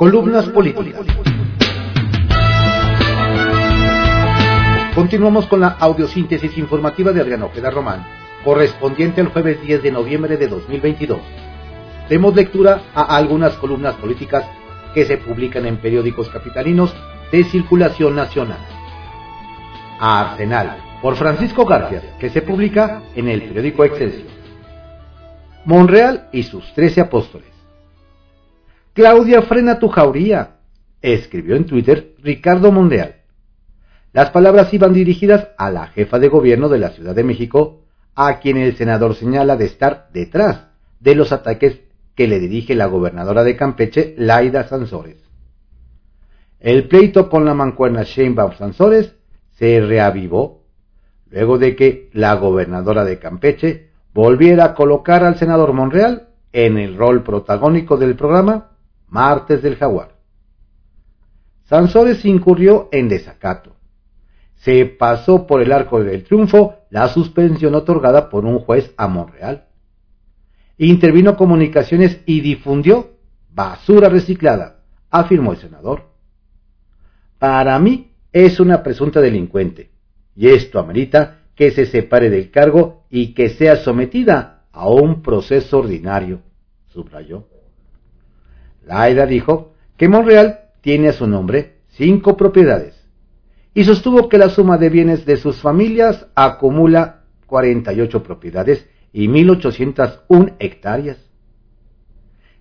Columnas políticas. Continuamos con la audiosíntesis informativa de Adriano Ojeda Román, correspondiente al jueves 10 de noviembre de 2022. Demos lectura a algunas columnas políticas que se publican en periódicos capitalinos de circulación nacional. A Arsenal, por Francisco García, que se publica en el periódico Excelsior. Monreal y sus trece apóstoles. Claudia, frena tu jauría, escribió en Twitter Ricardo Monreal. Las palabras iban dirigidas a la jefa de gobierno de la Ciudad de México, a quien el senador señala de estar detrás de los ataques que le dirige la gobernadora de Campeche, Laida Sansores. El pleito con la mancuerna Sheinbaum Sansores se reavivó luego de que la gobernadora de Campeche volviera a colocar al senador Monreal en el rol protagónico del programa Martes del Jaguar. Sansores incurrió en desacato. Se pasó por el arco del triunfo la suspensión otorgada por un juez a Monreal. Intervino comunicaciones y difundió basura reciclada, afirmó el senador. Para mí es una presunta delincuente, y esto amerita que se separe del cargo y que sea sometida a un proceso ordinario, subrayó. Laida dijo que Monreal tiene a su nombre cinco propiedades y sostuvo que la suma de bienes de sus familias acumula 48 propiedades y 1.801 hectáreas.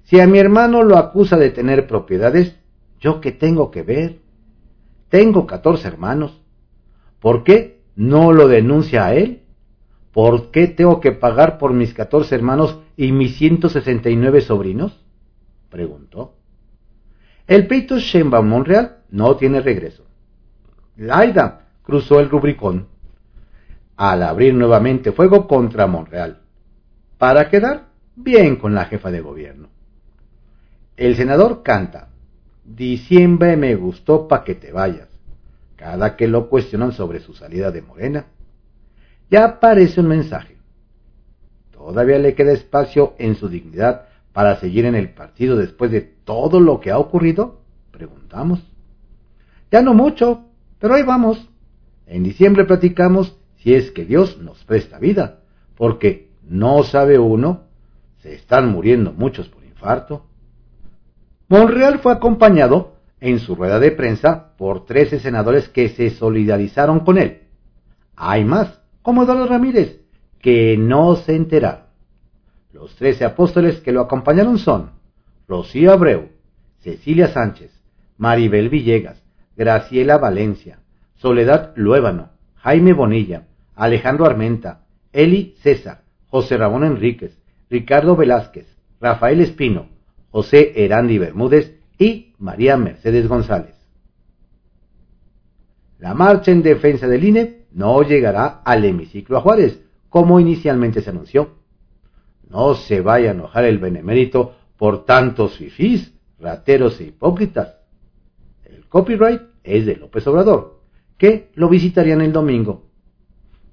Si a mi hermano lo acusa de tener propiedades, ¿yo qué tengo que ver? Tengo 14 hermanos. ¿Por qué no lo denuncia a él? ¿Por qué tengo que pagar por mis 14 hermanos y mis 169 sobrinos? Preguntó. El peito Sheinbaum Monreal no tiene regreso. Laida cruzó el Rubricón al abrir nuevamente fuego contra Monreal, para quedar bien con la jefa de gobierno. El senador canta, Diciembre me gustó pa' que te vayas, cada que lo cuestionan sobre su salida de Morena. Ya aparece un mensaje. Todavía le queda espacio en su dignidad para seguir en el partido después de todo lo que ha ocurrido? Preguntamos. Ya no mucho, pero ahí vamos. En diciembre platicamos si es que Dios nos presta vida, porque no sabe uno, se están muriendo muchos por infarto. Monreal fue acompañado en su rueda de prensa por trece senadores que se solidarizaron con él. Hay más, como Eduardo Ramírez, que no se enteraron. Los trece apóstoles que lo acompañaron son Rocío Abreu, Cecilia Sánchez, Maribel Villegas, Graciela Valencia, Soledad Luébano, Jaime Bonilla, Alejandro Armenta, Eli César, José Ramón Enríquez, Ricardo Velázquez, Rafael Espino, José Erandi Bermúdez y María Mercedes González. La marcha en defensa del INE no llegará al hemiciclo a Juárez, como inicialmente se anunció. No se vaya a enojar el benemérito por tantos fifís, rateros e hipócritas. El copyright es de López Obrador, que lo visitarían el domingo.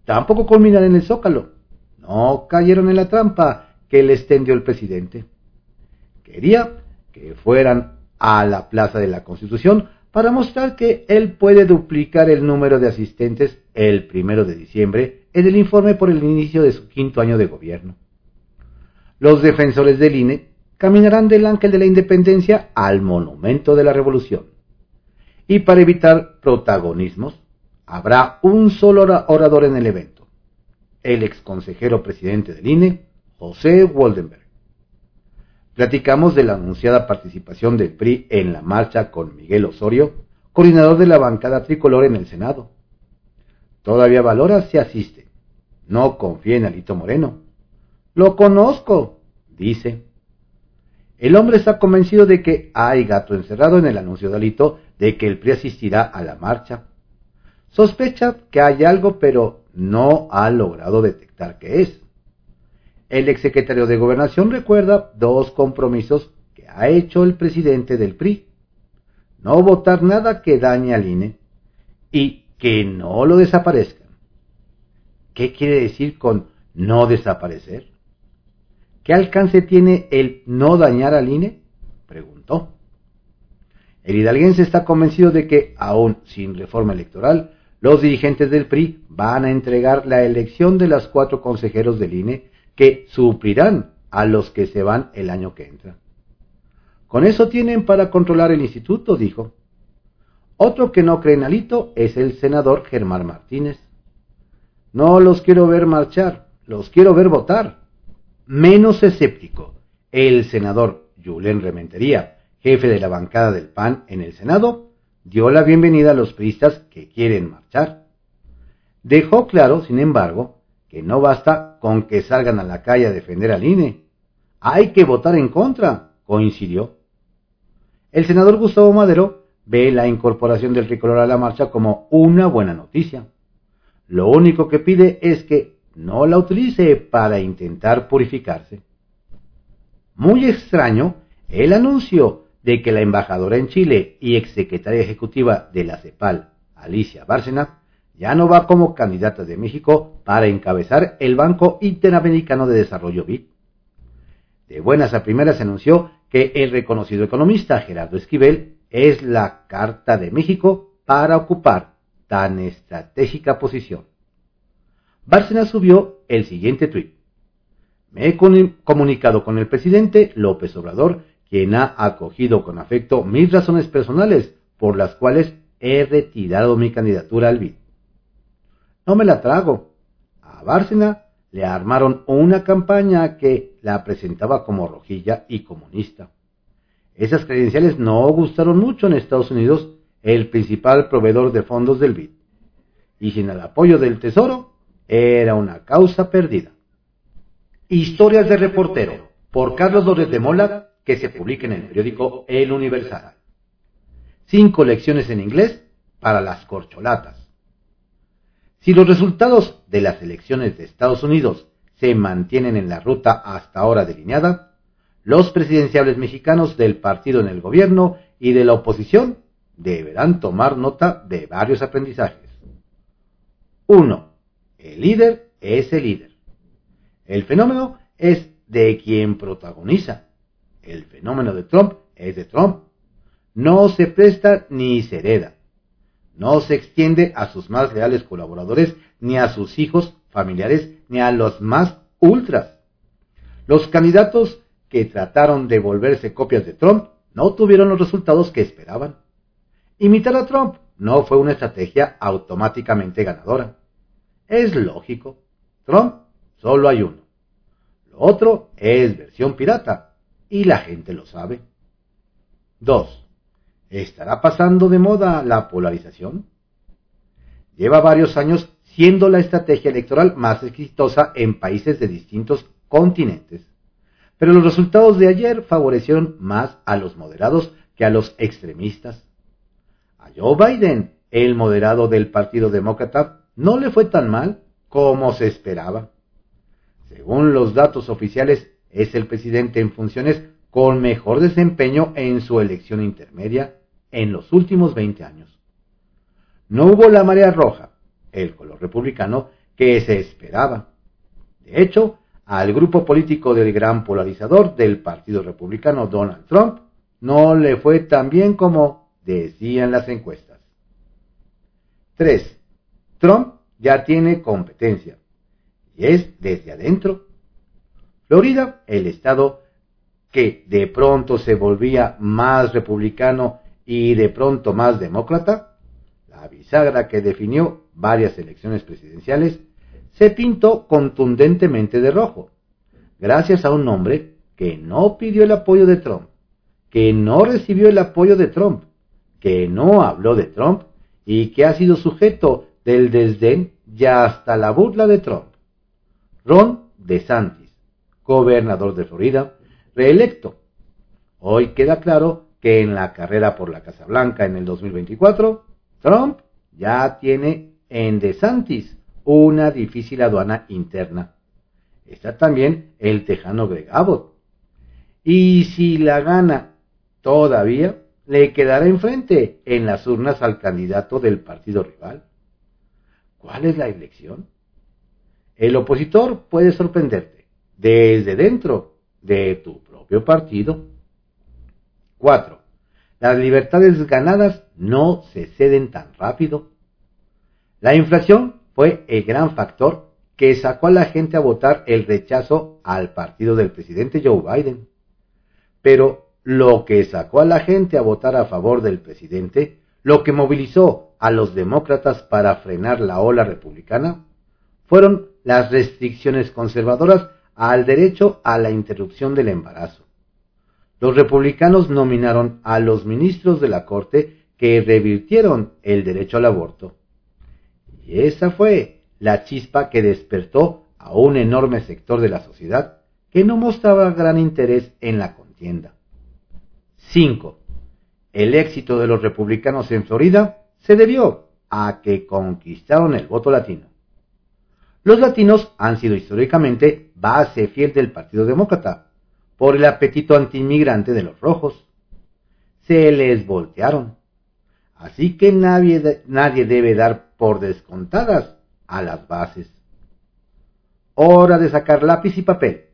Tampoco culminarán en el Zócalo. No cayeron en la trampa que le extendió el presidente. Quería que fueran a la Plaza de la Constitución para mostrar que él puede duplicar el número de asistentes el primero de diciembre en el informe por el inicio de su quinto año de gobierno los defensores del INE caminarán del Ángel de la Independencia al Monumento de la Revolución. Y para evitar protagonismos, habrá un solo orador en el evento, el exconsejero presidente del INE, José Woldenberg. Platicamos de la anunciada participación del PRI en la marcha con Miguel Osorio, coordinador de la bancada tricolor en el Senado. Todavía valora si asiste. No confía en Alito Moreno lo conozco, dice. El hombre está convencido de que hay gato encerrado en el anuncio de Alito de que el PRI asistirá a la marcha. Sospecha que hay algo, pero no ha logrado detectar qué es. El exsecretario de Gobernación recuerda dos compromisos que ha hecho el presidente del PRI. No votar nada que dañe al INE y que no lo desaparezcan. ¿Qué quiere decir con no desaparecer? ¿Qué alcance tiene el no dañar al INE? preguntó. El hidalguense está convencido de que, aún sin reforma electoral, los dirigentes del PRI van a entregar la elección de los cuatro consejeros del INE que suplirán a los que se van el año que entra. Con eso tienen para controlar el instituto, dijo. Otro que no cree en Alito es el senador Germán Martínez. No los quiero ver marchar, los quiero ver votar. Menos escéptico, el senador Julen Rementería, jefe de la bancada del PAN en el Senado, dio la bienvenida a los priistas que quieren marchar. Dejó claro, sin embargo, que no basta con que salgan a la calle a defender al INE. Hay que votar en contra, coincidió. El senador Gustavo Madero ve la incorporación del tricolor a la marcha como una buena noticia. Lo único que pide es que no la utilice para intentar purificarse. Muy extraño el anuncio de que la embajadora en Chile y exsecretaria ejecutiva de la CEPAL, Alicia Bárcena, ya no va como candidata de México para encabezar el Banco Interamericano de Desarrollo BID. De buenas a primeras se anunció que el reconocido economista Gerardo Esquivel es la Carta de México para ocupar tan estratégica posición. Bárcena subió el siguiente tuit. Me he comunicado con el presidente López Obrador quien ha acogido con afecto mis razones personales por las cuales he retirado mi candidatura al BID. No me la trago. A Bárcena le armaron una campaña que la presentaba como rojilla y comunista. Esas credenciales no gustaron mucho en Estados Unidos, el principal proveedor de fondos del BID. Y sin el apoyo del Tesoro, era una causa perdida. Historias de reportero, por Carlos Dórez de Mola que se publique en el periódico El Universal. Cinco lecciones en inglés para las corcholatas. Si los resultados de las elecciones de Estados Unidos se mantienen en la ruta hasta ahora delineada, los presidenciables mexicanos del partido en el gobierno y de la oposición deberán tomar nota de varios aprendizajes. 1. El líder es el líder. El fenómeno es de quien protagoniza el fenómeno de Trump es de Trump. No se presta ni se hereda. No se extiende a sus más leales colaboradores, ni a sus hijos, familiares, ni a los más ultras. Los candidatos que trataron de volverse copias de Trump no tuvieron los resultados que esperaban. Imitar a Trump no fue una estrategia automáticamente ganadora. Es lógico. Trump solo hay uno. Lo otro es versión pirata, y la gente lo sabe. 2. ¿Estará pasando de moda la polarización? Lleva varios años siendo la estrategia electoral más exitosa en países de distintos continentes. Pero los resultados de ayer favorecieron más a los moderados que a los extremistas. A Joe Biden, el moderado del Partido Demócrata, no le fue tan mal como se esperaba. Según los datos oficiales, es el presidente en funciones con mejor desempeño en su elección intermedia en los últimos 20 años. No hubo la marea roja, el color republicano, que se esperaba. De hecho, al grupo político del gran polarizador del Partido Republicano Donald Trump no le fue tan bien como decían las encuestas. 3. Trump ya tiene competencia. Y es desde adentro. Florida, el estado que de pronto se volvía más republicano y de pronto más demócrata, la bisagra que definió varias elecciones presidenciales, se pintó contundentemente de rojo, gracias a un hombre que no pidió el apoyo de Trump, que no recibió el apoyo de Trump, que no habló de Trump y que ha sido sujeto del desdén y hasta la burla de Trump. Ron DeSantis gobernador de Florida, reelecto. Hoy queda claro que en la carrera por la Casa Blanca en el 2024, Trump ya tiene en DeSantis una difícil aduana interna. Está también el tejano Greg Abbott. Y si la gana todavía, le quedará enfrente en las urnas al candidato del partido rival. ¿Cuál es la elección? El opositor puede sorprenderte desde dentro de tu propio partido. 4. las libertades ganadas no se ceden tan rápido. La inflación fue el gran factor que sacó a la gente a votar el rechazo al partido del presidente Joe Biden. Pero lo que sacó a la gente a votar a favor del presidente, lo que movilizó a los demócratas para frenar la ola republicana, fueron las restricciones conservadoras al derecho a la interrupción del embarazo. Los republicanos nominaron a los ministros de la Corte que revirtieron el derecho al aborto. Y esa fue la chispa que despertó a un enorme sector de la sociedad que no mostraba gran interés en la contienda. 5. El éxito de los republicanos en Florida se debió a que conquistaron el voto latino. Los latinos han sido históricamente base fiel del Partido Demócrata por el apetito antiinmigrante de los rojos. Se les voltearon. Así que nadie, nadie debe dar por descontadas a las bases. Hora de sacar lápiz y papel,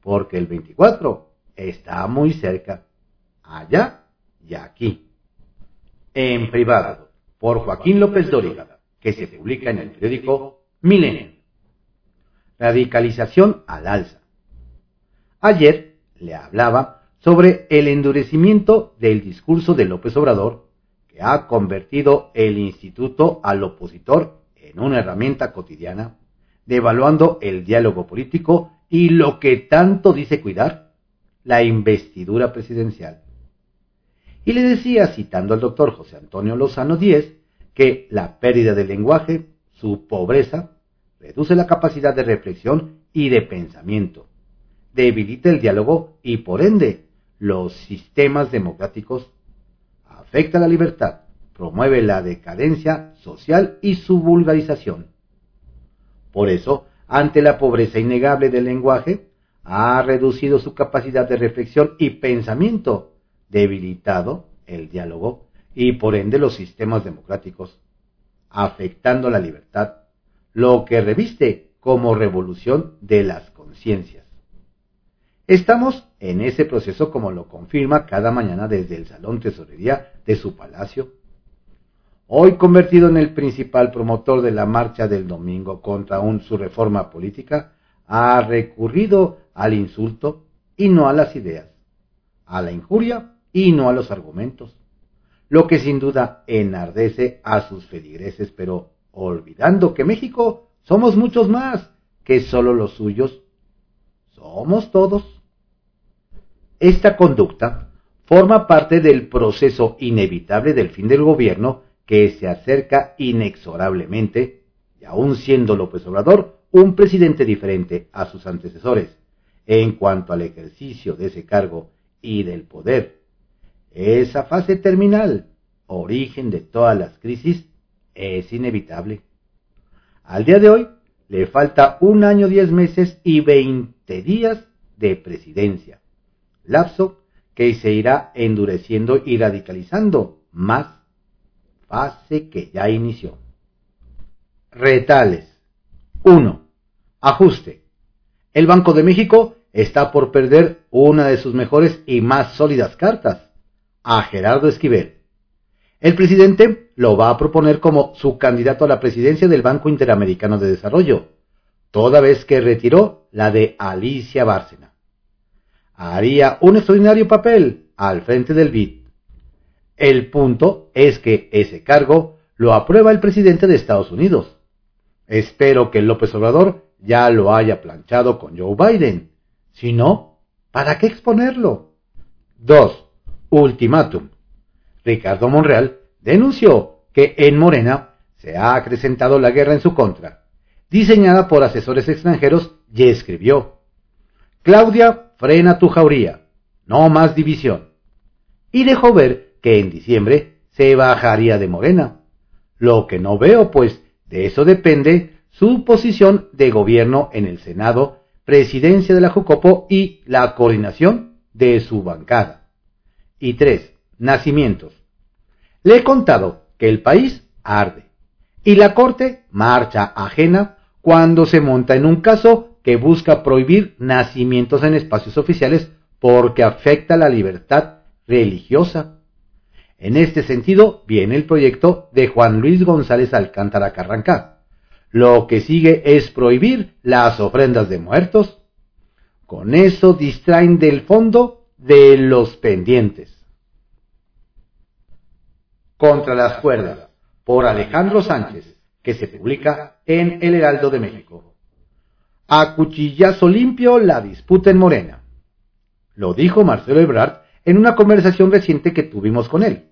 porque el 24 está muy cerca, allá y aquí. En privado, por Joaquín López Dóriga, que se publica en el periódico Milenio. Radicalización al alza. Ayer le hablaba sobre el endurecimiento del discurso de López Obrador, que ha convertido el instituto al opositor en una herramienta cotidiana, devaluando el diálogo político y lo que tanto dice cuidar, la investidura presidencial. Y le decía, citando al doctor José Antonio Lozano Díez, que la pérdida del lenguaje, su pobreza, reduce la capacidad de reflexión y de pensamiento, debilita el diálogo y por ende los sistemas democráticos, afecta la libertad, promueve la decadencia social y su vulgarización. Por eso, ante la pobreza innegable del lenguaje, ha reducido su capacidad de reflexión y pensamiento, debilitado el diálogo y por ende los sistemas democráticos, afectando la libertad, lo que reviste como revolución de las conciencias. Estamos en ese proceso como lo confirma cada mañana desde el Salón Tesorería de su palacio. Hoy convertido en el principal promotor de la marcha del domingo contra un, su reforma política, ha recurrido al insulto y no a las ideas, a la injuria y no a los argumentos, lo que sin duda enardece a sus feligreses, pero olvidando que México somos muchos más que solo los suyos. Somos todos. Esta conducta forma parte del proceso inevitable del fin del gobierno que se acerca inexorablemente, y aún siendo López Obrador un presidente diferente a sus antecesores en cuanto al ejercicio de ese cargo y del poder. Esa fase terminal, origen de todas las crisis, es inevitable. Al día de hoy le falta un año, diez meses y veinte días de presidencia, lapso que se irá endureciendo y radicalizando más, fase que ya inició. Retales. 1. Ajuste. El Banco de México está por perder una de sus mejores y más sólidas cartas, a Gerardo Esquivel. El presidente lo va a proponer como su candidato a la presidencia del Banco Interamericano de Desarrollo, toda vez que retiró la de Alicia Bárcena. Haría un extraordinario papel al frente del BID. El punto es que ese cargo lo aprueba el presidente de Estados Unidos. Espero que López Obrador ya lo haya planchado con Joe Biden. Si no, ¿para qué exponerlo? 2. Ultimátum. Ricardo Monreal, denunció que en Morena se ha acrecentado la guerra en su contra, diseñada por asesores extranjeros, y escribió, Claudia, frena tu jauría, no más división. Y dejó ver que en diciembre se bajaría de Morena. Lo que no veo, pues de eso depende su posición de gobierno en el Senado, presidencia de la Jucopo y la coordinación de su bancada. Y tres, nacimientos. Le he contado que el país arde y la Corte marcha ajena cuando se monta en un caso que busca prohibir nacimientos en espacios oficiales porque afecta la libertad religiosa. En este sentido viene el proyecto de Juan Luis González Alcántara Carrancá. Lo que sigue es prohibir las ofrendas de muertos. Con eso distraen del fondo de los pendientes. Contra las cuerdas, por Alejandro Sánchez, que se publica en El Heraldo de México. A cuchillazo limpio la disputa en Morena. Lo dijo Marcelo Ebrard en una conversación reciente que tuvimos con él.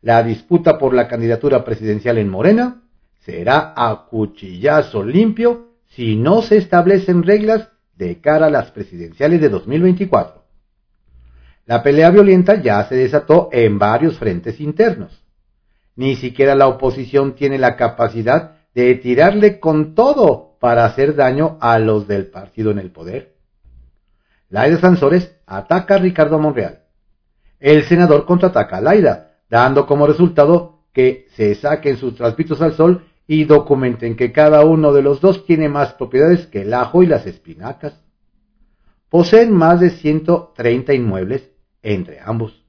La disputa por la candidatura presidencial en Morena será a cuchillazo limpio si no se establecen reglas de cara a las presidenciales de 2024. La pelea violenta ya se desató en varios frentes internos. Ni siquiera la oposición tiene la capacidad de tirarle con todo para hacer daño a los del partido en el poder. Laida Sansores ataca a Ricardo Monreal. El senador contraataca a Laida, dando como resultado que se saquen sus traspitos al sol y documenten que cada uno de los dos tiene más propiedades que el ajo y las espinacas. Poseen más de 130 inmuebles entre ambos.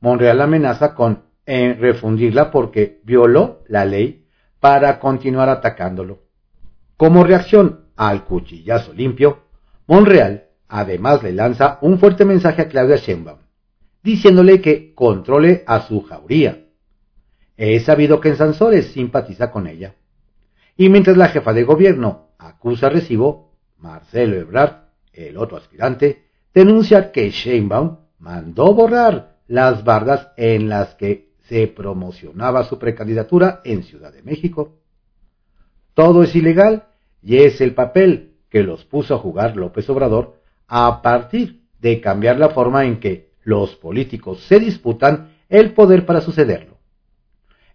Monreal amenaza con eh, refundirla porque violó la ley para continuar atacándolo. Como reacción al cuchillazo limpio, Monreal además le lanza un fuerte mensaje a Claudia Sheinbaum, diciéndole que controle a su jauría. He sabido que en Sansores simpatiza con ella. Y mientras la jefa de gobierno acusa recibo, Marcelo Ebrard, el otro aspirante, denuncia que Sheinbaum mandó borrar las bardas en las que se promocionaba su precandidatura en Ciudad de México. Todo es ilegal y es el papel que los puso a jugar López Obrador a partir de cambiar la forma en que los políticos se disputan el poder para sucederlo.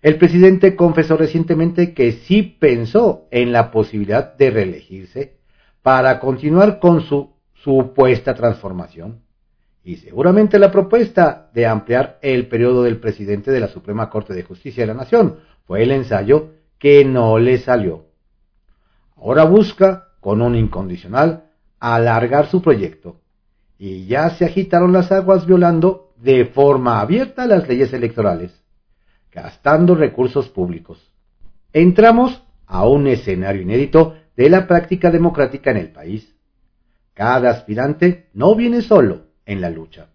El presidente confesó recientemente que sí pensó en la posibilidad de reelegirse para continuar con su supuesta transformación. Y seguramente la propuesta de ampliar el periodo del presidente de la Suprema Corte de Justicia de la Nación fue el ensayo que no le salió. Ahora busca, con un incondicional, alargar su proyecto. Y ya se agitaron las aguas violando de forma abierta las leyes electorales gastando recursos públicos. Entramos a un escenario inédito de la práctica democrática en el país. Cada aspirante no viene solo en la lucha.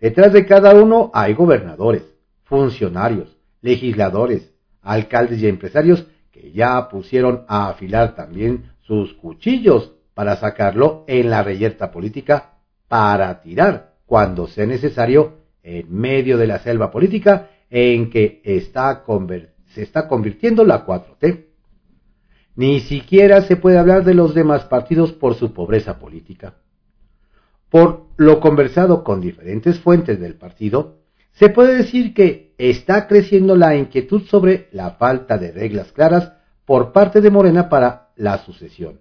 Detrás de cada uno hay gobernadores, funcionarios, legisladores, alcaldes y empresarios que ya pusieron a afilar también sus cuchillos para sacarlo en la reyerta política para tirar cuando sea necesario en medio de la selva política en que se está convirtiendo la 4T. Ni siquiera se puede hablar de los demás partidos por su pobreza política. Por lo conversado con diferentes fuentes del partido, se puede decir que está creciendo la inquietud sobre la falta de reglas claras por parte de Morena para la sucesión.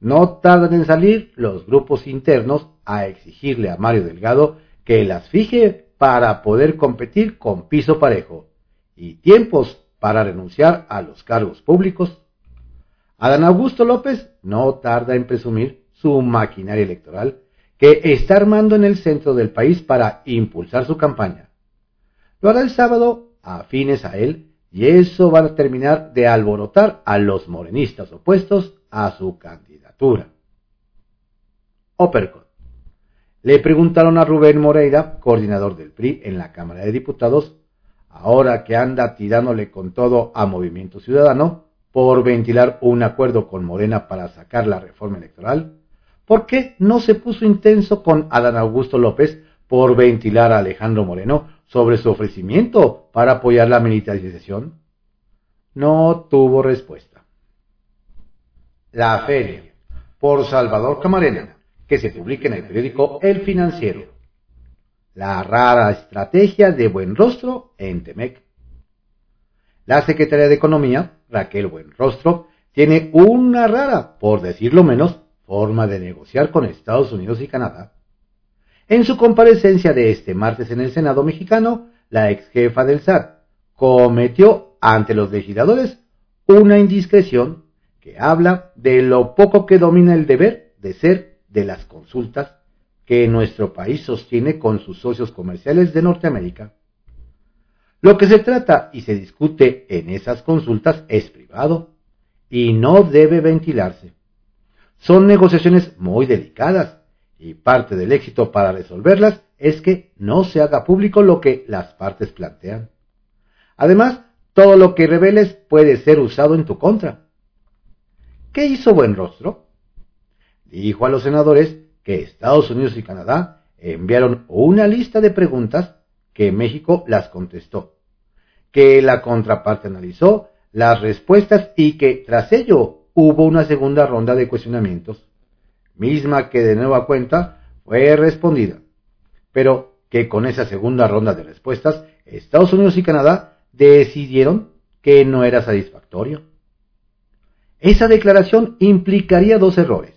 No tardan en salir los grupos internos a exigirle a Mario Delgado que las fije para poder competir con piso parejo y tiempos para renunciar a los cargos públicos. Adán Augusto López no tarda en presumir su maquinaria electoral que está armando en el centro del país para impulsar su campaña. Lo hará el sábado afines a él y eso va a terminar de alborotar a los morenistas opuestos a su candidatura. Opercot. Le preguntaron a Rubén Moreira, coordinador del PRI en la Cámara de Diputados, ahora que anda tirándole con todo a Movimiento Ciudadano por ventilar un acuerdo con Morena para sacar la reforma electoral, ¿por qué no se puso intenso con Adán Augusto López por ventilar a Alejandro Moreno sobre su ofrecimiento para apoyar la militarización? No tuvo respuesta. La feria, por Salvador Camarena que se publique en el periódico El Financiero. La rara estrategia de Buen Rostro en Temec. La secretaria de Economía, Raquel Buenrostro, tiene una rara, por decirlo menos, forma de negociar con Estados Unidos y Canadá. En su comparecencia de este martes en el Senado mexicano, la ex jefa del SAT cometió ante los legisladores una indiscreción que habla de lo poco que domina el deber de ser de las consultas que nuestro país sostiene con sus socios comerciales de Norteamérica. Lo que se trata y se discute en esas consultas es privado y no debe ventilarse. Son negociaciones muy delicadas y parte del éxito para resolverlas es que no se haga público lo que las partes plantean. Además, todo lo que reveles puede ser usado en tu contra. ¿Qué hizo Buenrostro? Dijo a los senadores que Estados Unidos y Canadá enviaron una lista de preguntas que México las contestó, que la contraparte analizó las respuestas y que tras ello hubo una segunda ronda de cuestionamientos, misma que de nueva cuenta fue respondida, pero que con esa segunda ronda de respuestas Estados Unidos y Canadá decidieron que no era satisfactorio. Esa declaración implicaría dos errores.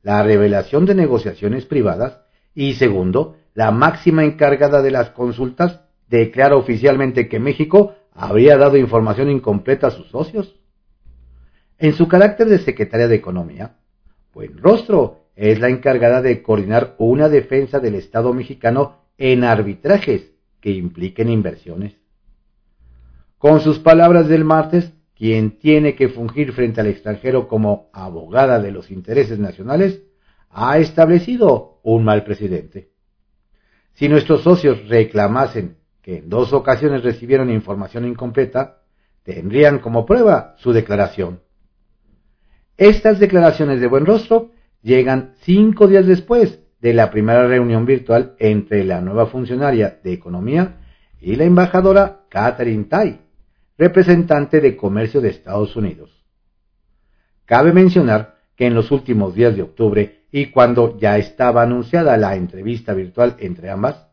La revelación de negociaciones privadas y segundo, la máxima encargada de las consultas declara oficialmente que México habría dado información incompleta a sus socios. En su carácter de secretaria de Economía, Buenrostro es la encargada de coordinar una defensa del Estado mexicano en arbitrajes que impliquen inversiones. Con sus palabras del martes, quien tiene que fungir frente al extranjero como abogada de los intereses nacionales, ha establecido un mal presidente. Si nuestros socios reclamasen que en dos ocasiones recibieron información incompleta, tendrían como prueba su declaración. Estas declaraciones de buen rostro llegan cinco días después de la primera reunión virtual entre la nueva funcionaria de Economía y la embajadora Catherine Tai, representante de Comercio de Estados Unidos. Cabe mencionar que en los últimos días de octubre y cuando ya estaba anunciada la entrevista virtual entre ambas,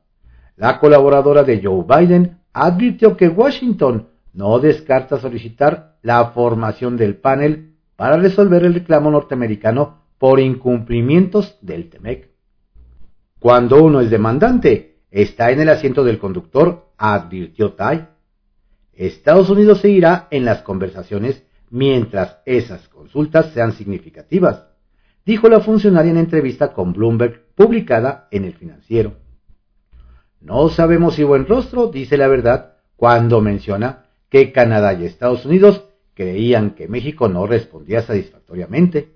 la colaboradora de Joe Biden advirtió que Washington no descarta solicitar la formación del panel para resolver el reclamo norteamericano por incumplimientos del TEMEC. Cuando uno es demandante, está en el asiento del conductor, advirtió Tai. Estados Unidos seguirá en las conversaciones mientras esas consultas sean significativas dijo la funcionaria en entrevista con Bloomberg publicada en el financiero. No sabemos si buen rostro dice la verdad cuando menciona que Canadá y Estados Unidos creían que México no respondía satisfactoriamente,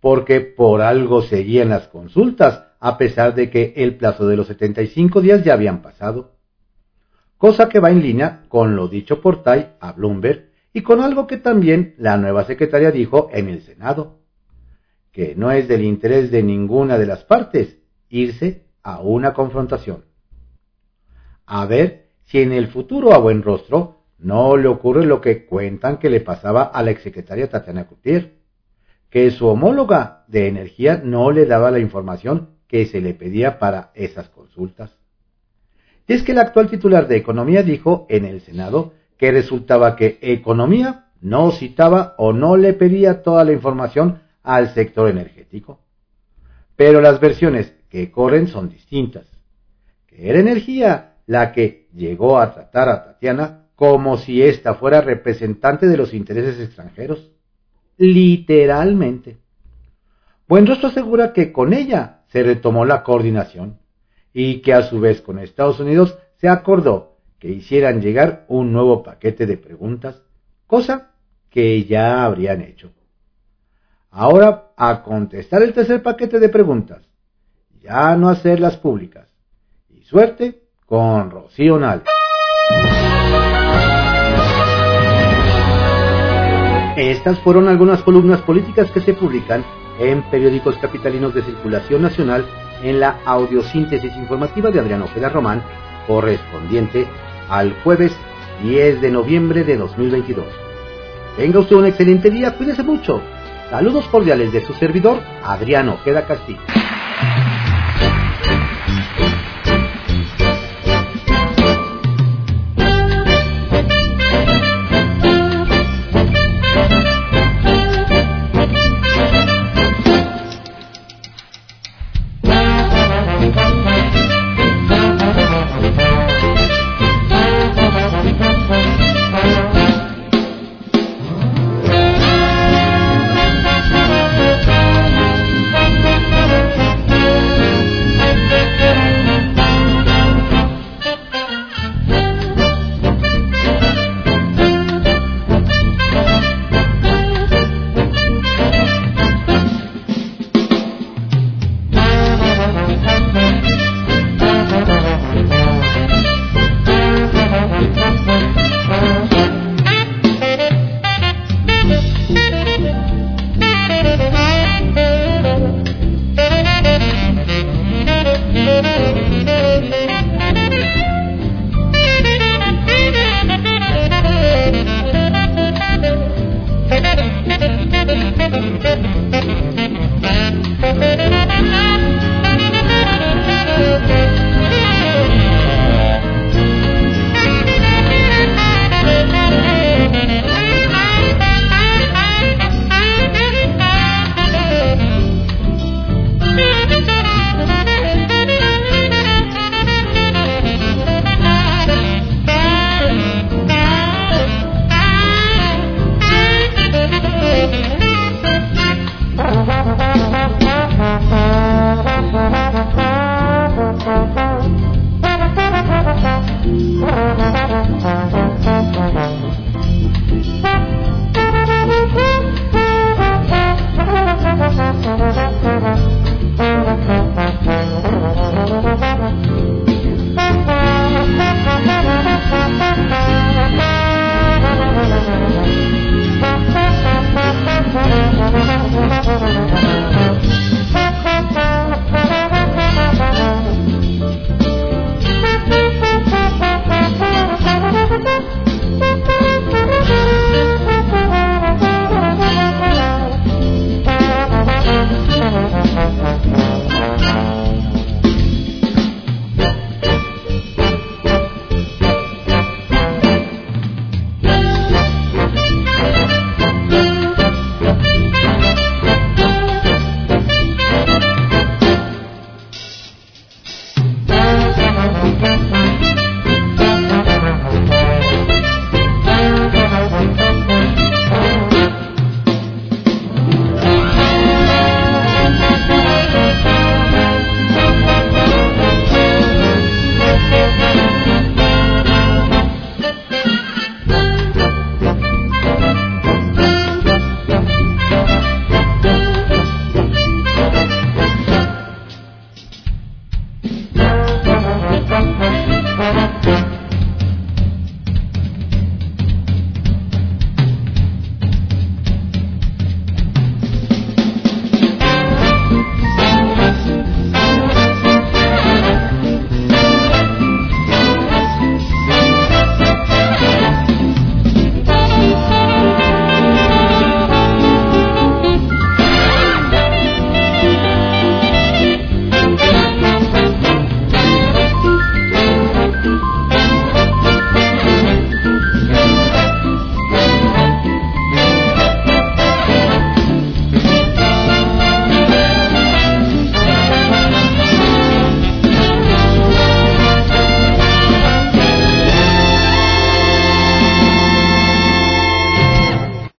porque por algo seguían las consultas a pesar de que el plazo de los 75 días ya habían pasado, cosa que va en línea con lo dicho por Tai a Bloomberg y con algo que también la nueva secretaria dijo en el Senado que no es del interés de ninguna de las partes irse a una confrontación. A ver si en el futuro a buen rostro no le ocurre lo que cuentan que le pasaba a la exsecretaria Tatiana Coutier, que su homóloga de energía no le daba la información que se le pedía para esas consultas. Y es que el actual titular de Economía dijo en el Senado que resultaba que Economía no citaba o no le pedía toda la información al sector energético. Pero las versiones que corren son distintas. Que era energía la que llegó a tratar a Tatiana como si ésta fuera representante de los intereses extranjeros. Literalmente. Buenrostro asegura que con ella se retomó la coordinación y que a su vez con Estados Unidos se acordó que hicieran llegar un nuevo paquete de preguntas, cosa que ya habrían hecho. Ahora a contestar el tercer paquete de preguntas. Ya no hacerlas públicas. Y suerte con Rocío Nal. Estas fueron algunas columnas políticas que se publican en periódicos capitalinos de circulación nacional en la audiosíntesis informativa de Adriano Ojeda Román, correspondiente al jueves 10 de noviembre de 2022. Tenga usted un excelente día, cuídese mucho Saludos cordiales de su servidor, Adriano Queda Castillo.